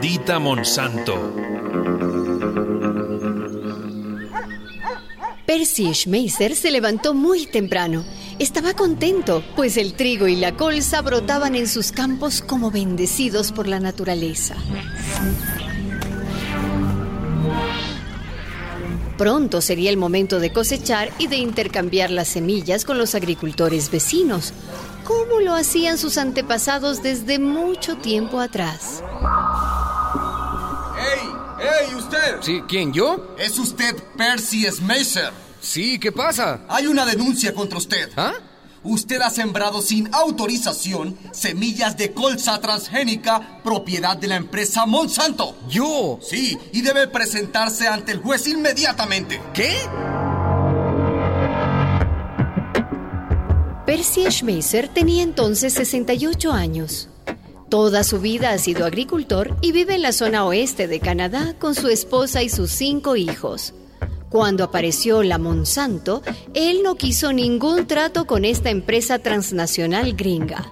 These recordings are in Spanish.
Maldita Monsanto. Percy Schmeiser se levantó muy temprano. Estaba contento, pues el trigo y la colza brotaban en sus campos como bendecidos por la naturaleza. Pronto sería el momento de cosechar y de intercambiar las semillas con los agricultores vecinos, como lo hacían sus antepasados desde mucho tiempo atrás. ¡Ey, usted! Sí, ¿quién, yo? Es usted Percy Smasher. Sí, ¿qué pasa? Hay una denuncia contra usted. ¿Ah? Usted ha sembrado sin autorización semillas de colza transgénica propiedad de la empresa Monsanto. ¿Yo? Sí, y debe presentarse ante el juez inmediatamente. ¿Qué? Percy Schmeiser tenía entonces 68 años. Toda su vida ha sido agricultor y vive en la zona oeste de Canadá con su esposa y sus cinco hijos. Cuando apareció la Monsanto, él no quiso ningún trato con esta empresa transnacional gringa.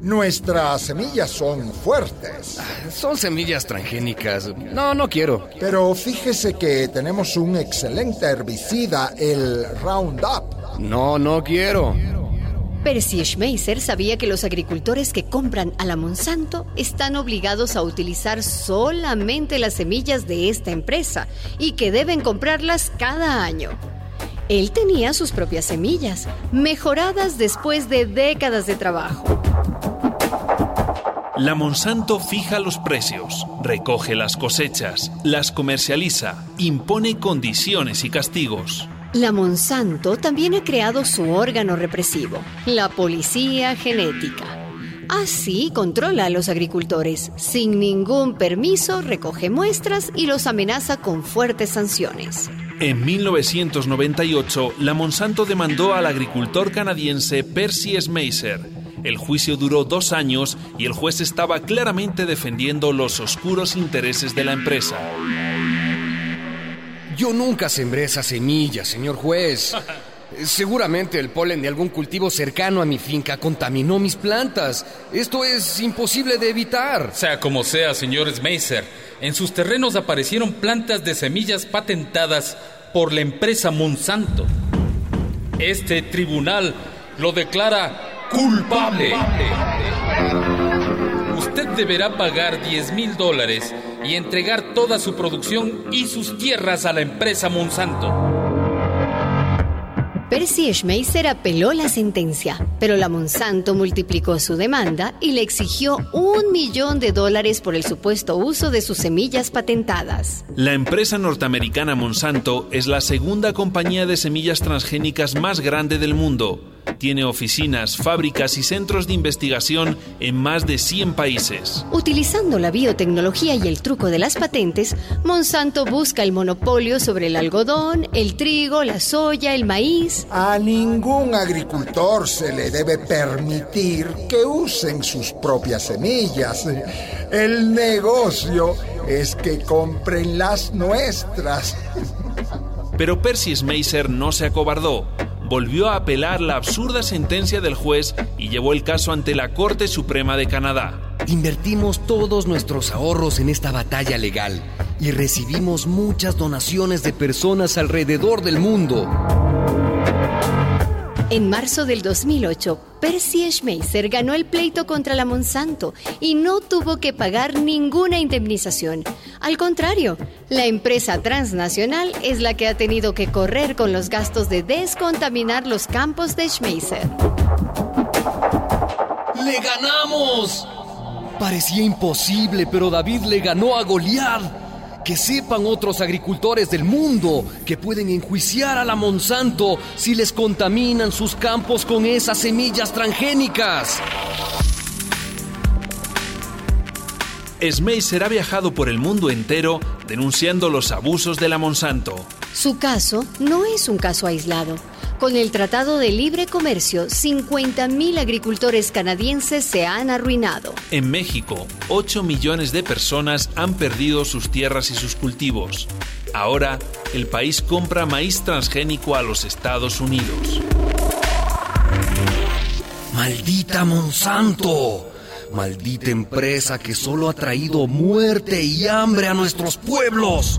Nuestras semillas son fuertes. Son semillas transgénicas. No, no quiero. Pero fíjese que tenemos un excelente herbicida, el Roundup. No, no quiero. Percy Schmeiser sabía que los agricultores que compran a la Monsanto están obligados a utilizar solamente las semillas de esta empresa y que deben comprarlas cada año. Él tenía sus propias semillas, mejoradas después de décadas de trabajo. La Monsanto fija los precios, recoge las cosechas, las comercializa, impone condiciones y castigos. La Monsanto también ha creado su órgano represivo, la policía genética. Así controla a los agricultores. Sin ningún permiso recoge muestras y los amenaza con fuertes sanciones. En 1998, la Monsanto demandó al agricultor canadiense Percy Schmeiser. El juicio duró dos años y el juez estaba claramente defendiendo los oscuros intereses de la empresa. Yo nunca sembré esa semilla, señor juez. Seguramente el polen de algún cultivo cercano a mi finca contaminó mis plantas. Esto es imposible de evitar. Sea como sea, señor Schmeiser, en sus terrenos aparecieron plantas de semillas patentadas por la empresa Monsanto. Este tribunal lo declara culpable. Usted deberá pagar 10 mil dólares y entregar toda su producción y sus tierras a la empresa Monsanto. Percy Schmeiser apeló la sentencia, pero la Monsanto multiplicó su demanda y le exigió un millón de dólares por el supuesto uso de sus semillas patentadas. La empresa norteamericana Monsanto es la segunda compañía de semillas transgénicas más grande del mundo. Tiene oficinas, fábricas y centros de investigación en más de 100 países. Utilizando la biotecnología y el truco de las patentes, Monsanto busca el monopolio sobre el algodón, el trigo, la soya, el maíz. A ningún agricultor se le debe permitir que usen sus propias semillas. El negocio es que compren las nuestras. Pero Percy Schmeiser no se acobardó volvió a apelar la absurda sentencia del juez y llevó el caso ante la Corte Suprema de Canadá. Invertimos todos nuestros ahorros en esta batalla legal y recibimos muchas donaciones de personas alrededor del mundo. En marzo del 2008, Percy Schmeiser ganó el pleito contra la Monsanto y no tuvo que pagar ninguna indemnización. Al contrario, la empresa transnacional es la que ha tenido que correr con los gastos de descontaminar los campos de Schmeiser. ¡Le ganamos! Parecía imposible, pero David le ganó a Goliat. Que sepan otros agricultores del mundo que pueden enjuiciar a la Monsanto si les contaminan sus campos con esas semillas transgénicas. Schmeiser ha viajado por el mundo entero denunciando los abusos de la Monsanto. Su caso no es un caso aislado. Con el Tratado de Libre Comercio, 50.000 agricultores canadienses se han arruinado. En México, 8 millones de personas han perdido sus tierras y sus cultivos. Ahora, el país compra maíz transgénico a los Estados Unidos. ¡Maldita Monsanto! Maldita empresa que solo ha traído muerte y hambre a nuestros pueblos.